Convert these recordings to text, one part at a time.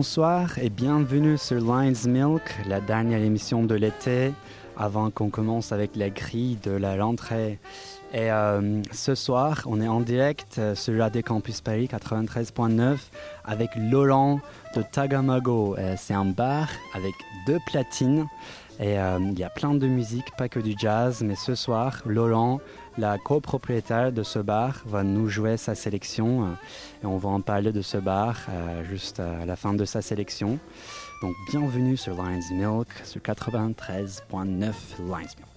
Bonsoir et bienvenue sur Lion's Milk, la dernière émission de l'été, avant qu'on commence avec la grille de la rentrée. Et euh, ce soir, on est en direct euh, sur Radio Campus Paris 93.9 avec Laurent de Tagamago. Euh, c'est un bar avec deux platines et il y a plein de musique, pas que du jazz, mais ce soir, Laurent, la copropriétaire de ce bar, va nous jouer sa sélection et on va en parler de ce bar juste à la fin de sa sélection. Donc bienvenue sur Lion's Milk sur 93.9 Lion's Milk.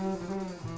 Música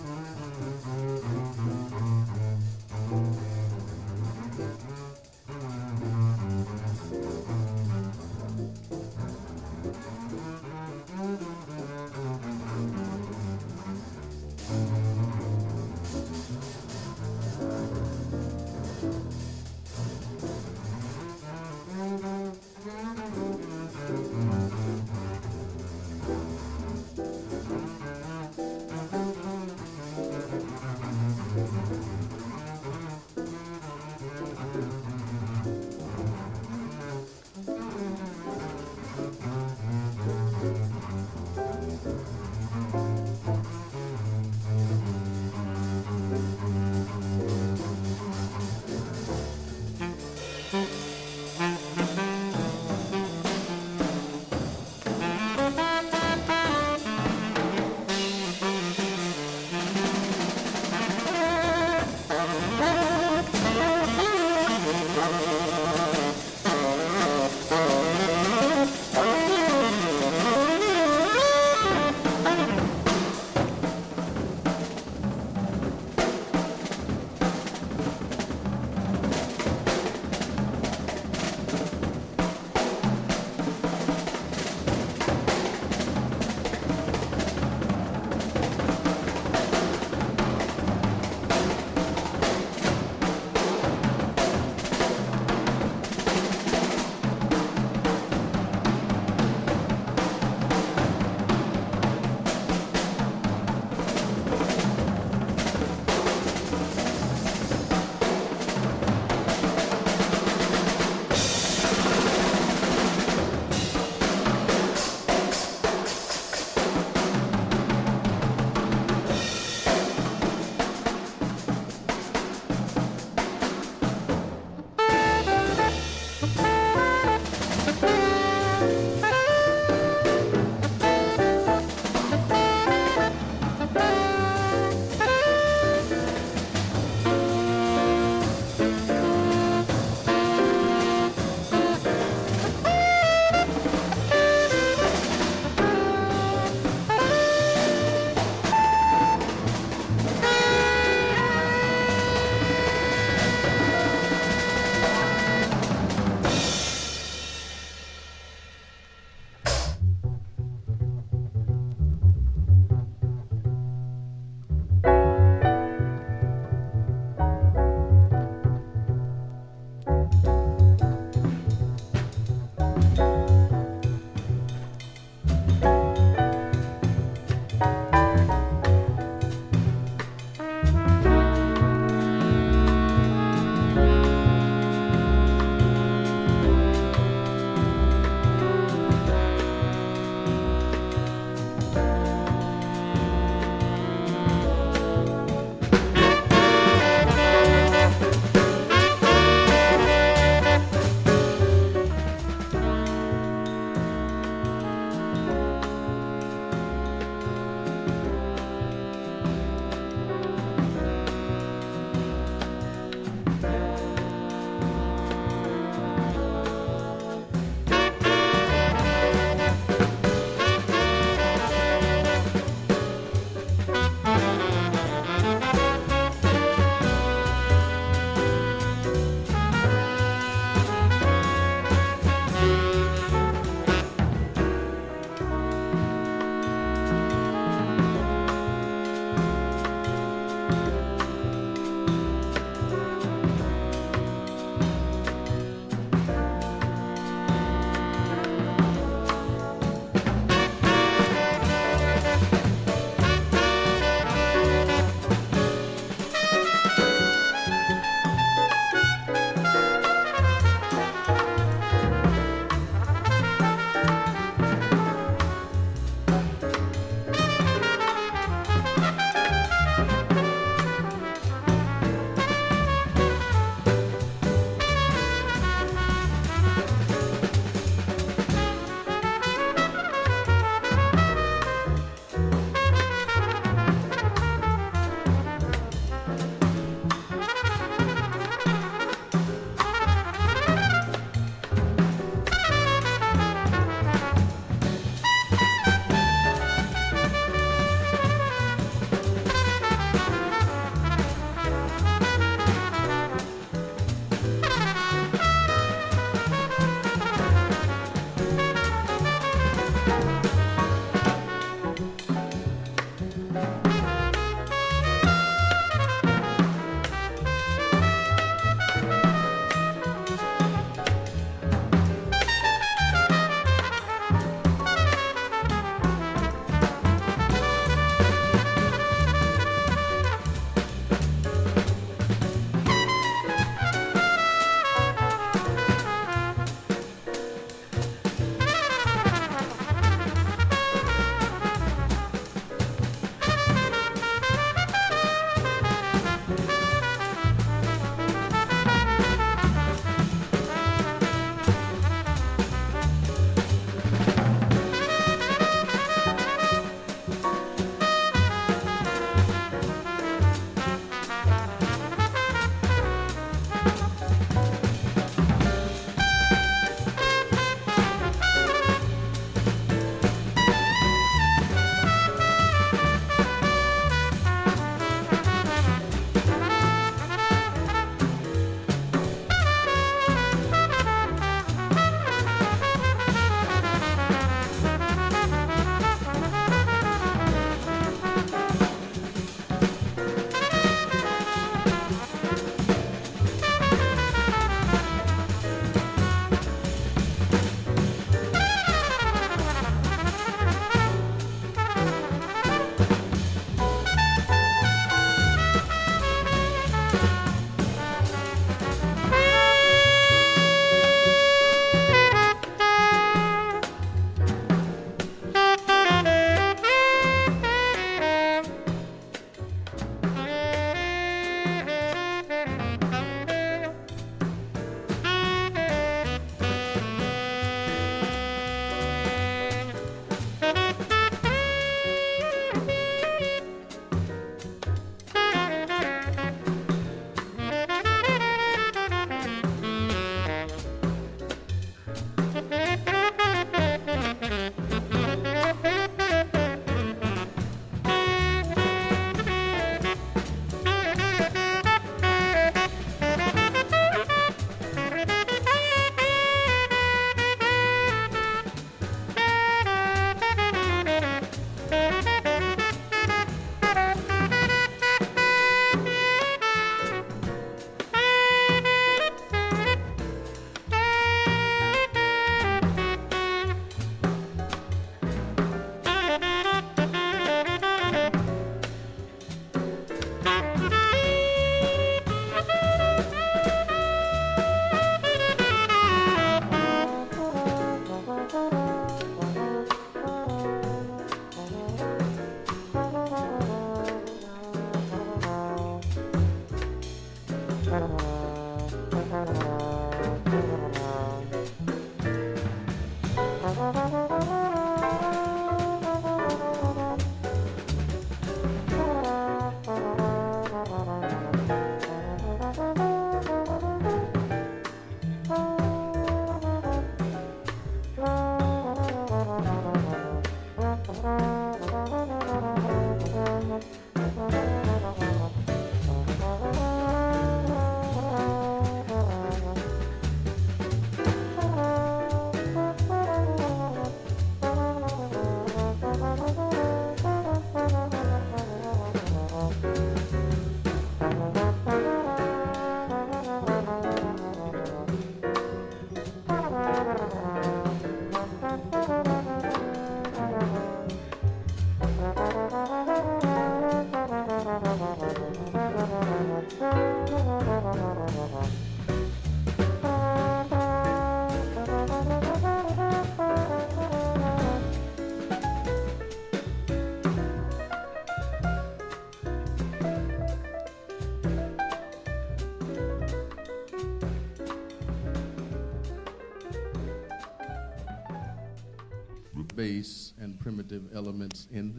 elements in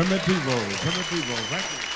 the primitivo. Primitivo, Primitivo, thank you.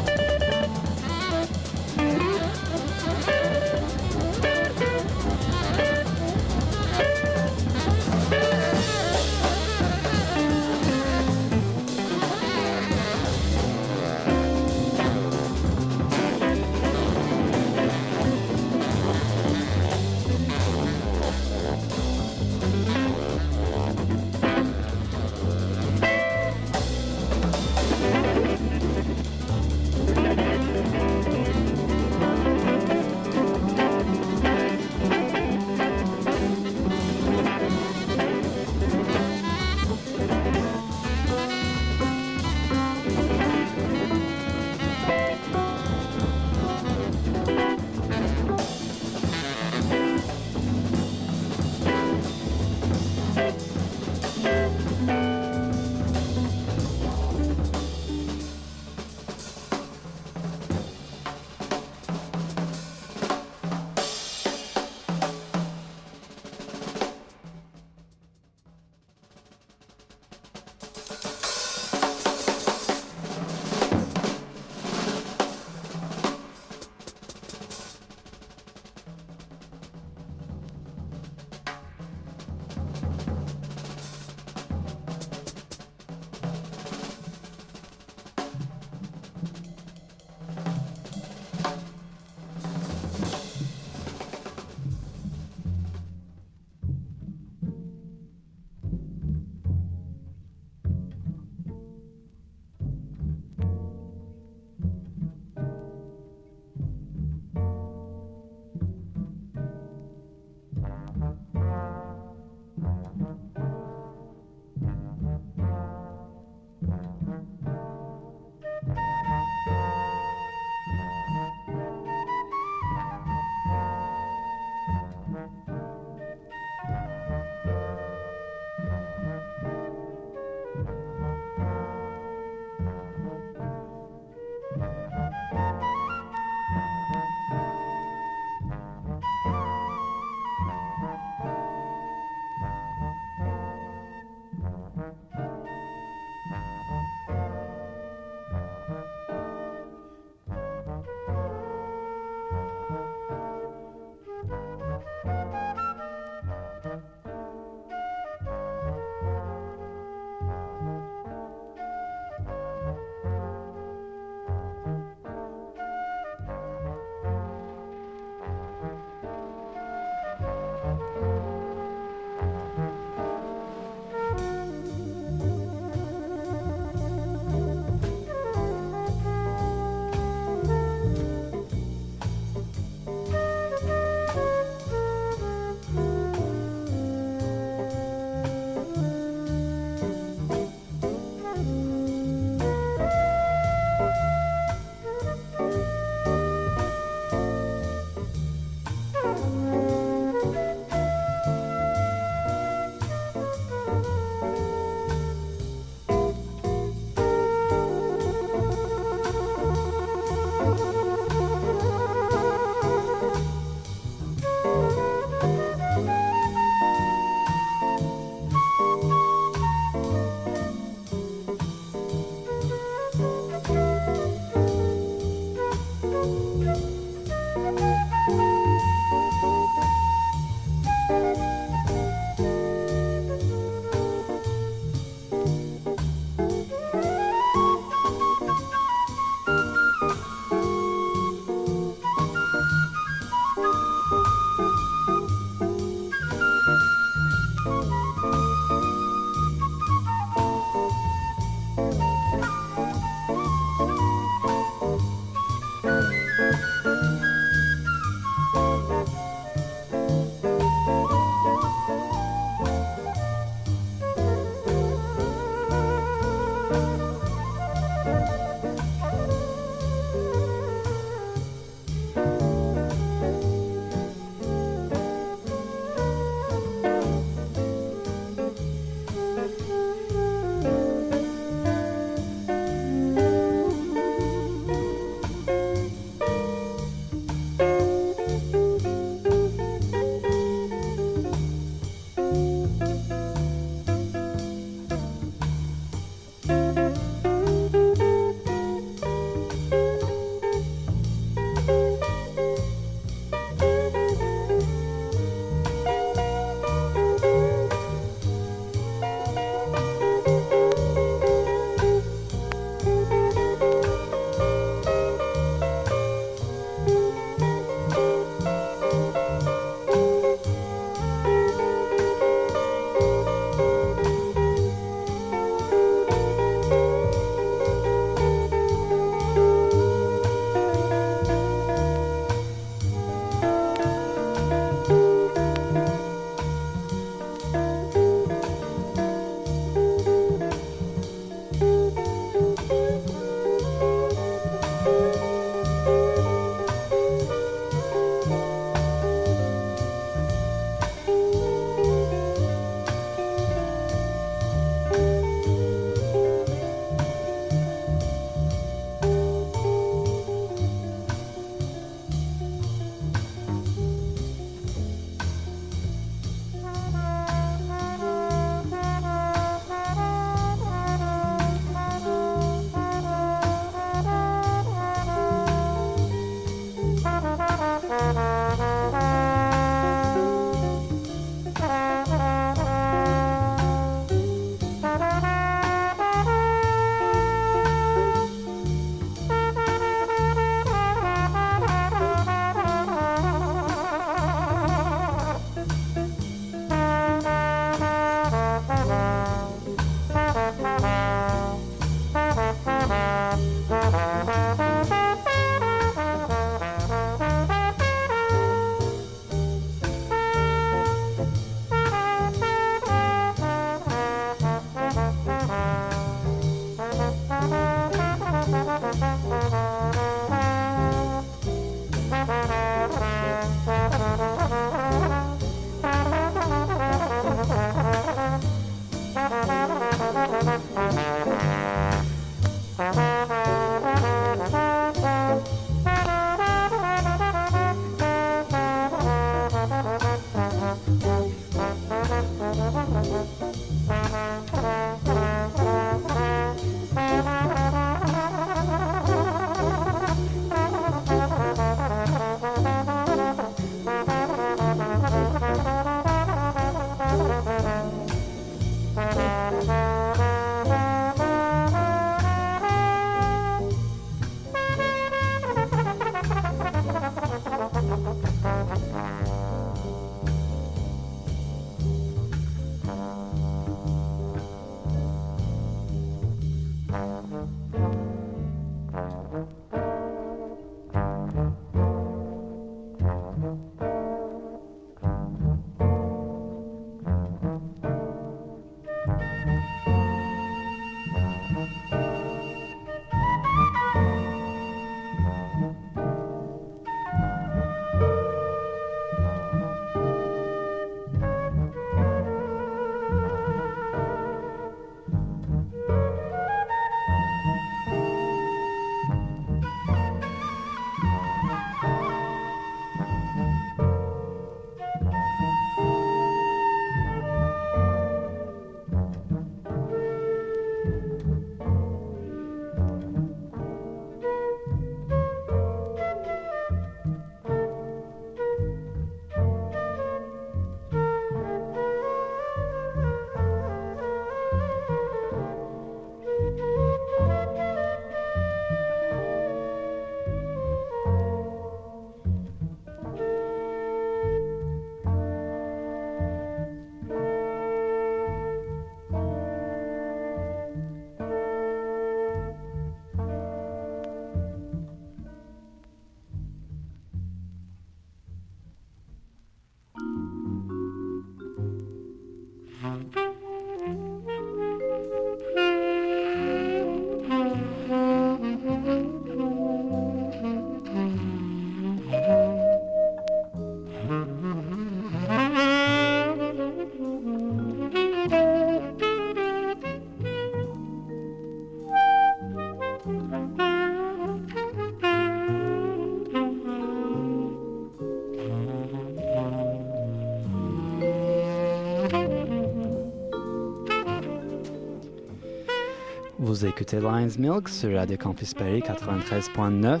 Vous écoutez Lion's Milk sur Radio Campus Paris 93.9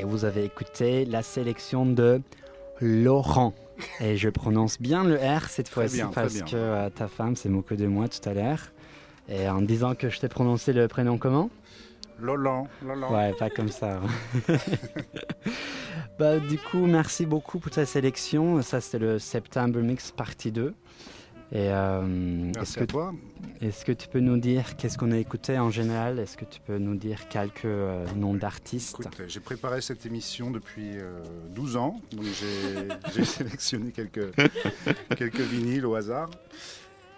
et vous avez écouté la sélection de Laurent. Et je prononce bien le R cette fois-ci parce que euh, ta femme s'est moquée de moi tout à l'heure. Et en disant que je t'ai prononcé le prénom comment? Lolan, Lolan. Ouais, pas comme ça. bah, du coup, merci beaucoup pour ta sélection. Ça, c'était le September Mix partie 2. Et euh, est-ce que, toi. Est-ce que tu peux nous dire qu'est-ce qu'on a écouté en général? Est-ce que tu peux nous dire quelques euh, noms d'artistes? J'ai préparé cette émission depuis 12 euh, ans, donc j'ai sélectionné quelques, quelques vinyles au hasard.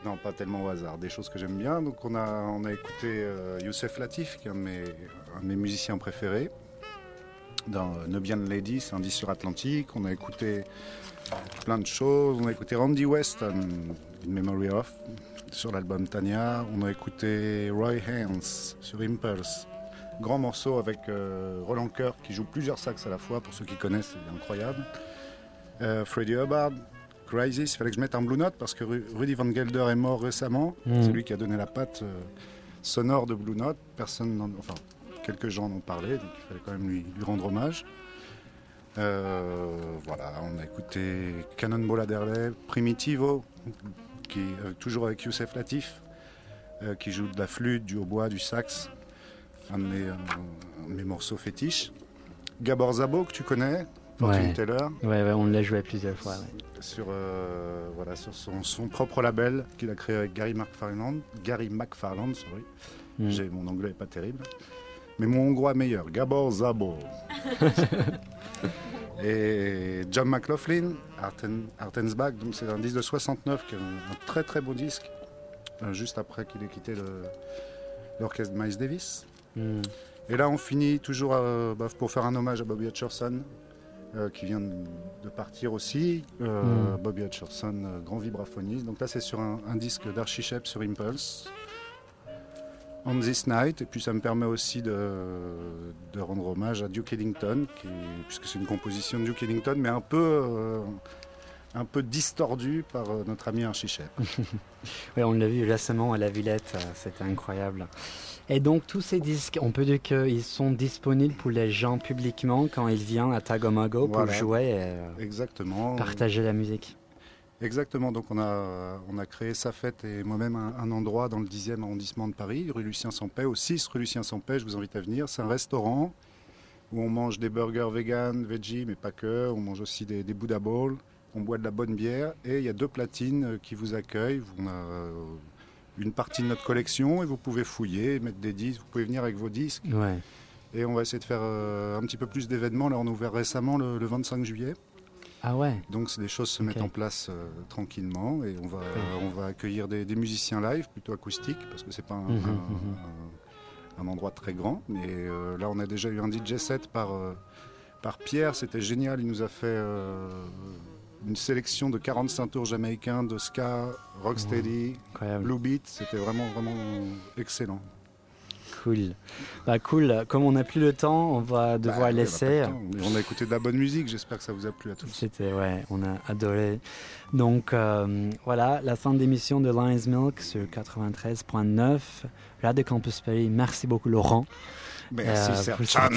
Non, pas tellement au hasard, des choses que j'aime bien. Donc on a, on a écouté Youssef Latif, qui est un de mes, un de mes musiciens préférés, dans Nubian Lady, c'est un disque sur Atlantique. On a écouté plein de choses. On a écouté Randy West, In Memory of, sur l'album Tanya. On a écouté Roy Haynes sur Impulse. Grand morceau avec euh, Roland Kerr qui joue plusieurs sax à la fois, pour ceux qui connaissent, c'est incroyable. Euh, Freddie Hubbard, Crisis, il fallait que je mette un Blue Note parce que Rudy Van Gelder est mort récemment. Mm. C'est lui qui a donné la patte euh, sonore de Blue Note. Personne, enfin, quelques gens en ont parlé, donc il fallait quand même lui, lui rendre hommage. Euh, voilà, on a écouté Cannonball Adderley, Primitivo, qui euh, toujours avec Youssef Latif, euh, qui joue de la flûte, du hautbois, du sax, un de mes, un de mes morceaux fétiches. Gabor Zabo, que tu connais, Fortune Ouais. Teller, Ouais, ouais, on l'a joué plusieurs fois. sur, euh, voilà, sur son, son propre label qu'il a créé avec Gary McFarland. Gary McFarland, sorry. Mm. J'ai- Mon anglais n'est pas terrible. Mais mon hongrois meilleur, Gabor Zabo. Et John McLaughlin, Arten, Artensbach, donc c'est un disque de 69 qui est un, un très très beau disque, euh, juste après qu'il ait quitté l'orchestre de Miles Davis. Mm. Et là, on finit toujours euh, bah, pour faire un hommage à Bobby Hutcherson, euh, qui vient de, partir aussi. Euh, Mm. Bobby Hutcherson, grand vibraphoniste. Donc là, c'est sur un, un disque d'Archie sur Impulse. On This Night, et puis ça me permet aussi de, de rendre hommage à Duke Ellington, qui, puisque c'est une composition de Duke Ellington, mais un peu, euh, un peu distordue par euh, notre ami Archie Shepp. Ouais, on l'a vu récemment à la Villette, euh, c'était incroyable. Et donc tous ces disques, on peut dire qu'ils sont disponibles pour les gens publiquement quand ils viennent à Tagomago pour jouer et euh, Exactement. partager la musique. Exactement, donc on a, on a créé sa fête et moi-même un, un endroit dans le 10e arrondissement de Paris, rue Lucien Sampay, au 6 rue Lucien Sampay, je vous invite à venir. C'est un restaurant où on mange des burgers vegan, veggie, mais pas que, on mange aussi des, des Buddha Bowls, on boit de la bonne bière et il y a deux platines euh, qui vous accueillent. On a euh, une partie de notre collection et vous pouvez fouiller, mettre des disques, vous pouvez venir avec vos disques Ouais. et on va essayer de faire euh, un petit peu plus d'événements. Là on a ouvert récemment le, le 25 juillet. Ah ouais, Donc c'est des choses se mettent en place euh, tranquillement et on va, on va accueillir des, des musiciens live plutôt acoustiques parce que c'est pas un, Mhm, un- mhm. un- endroit très grand. Mais euh, là on a déjà eu un DJ set par, euh, par Pierre, c'était génial. Il nous a fait une sélection de 45 tours jamaïcains de ska, rocksteady, blue beat. C'était vraiment vraiment excellent. Cool. Bah cool, comme on n'a plus le temps, on va devoir Bah, on laisser. On a écouté de la bonne musique. J'espère que ça vous a plu à tous. C'était, ouais, on a adoré. Donc euh, voilà, la fin d'émission de Lion's Milk sur 93.9, Radio Campus Paris. Merci beaucoup Laurent. Merci Euh, pour Serchan.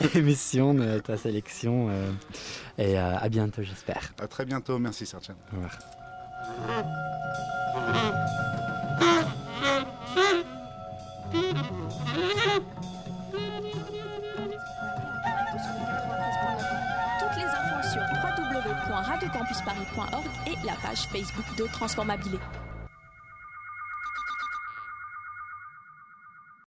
cette émission de ta sélection. euh, et euh, à bientôt, j'espère. À très bientôt. Merci Serchan. Au revoir. Toutes les infos sur www.radiocampusparis.org et la page Facebook de Transformabilité.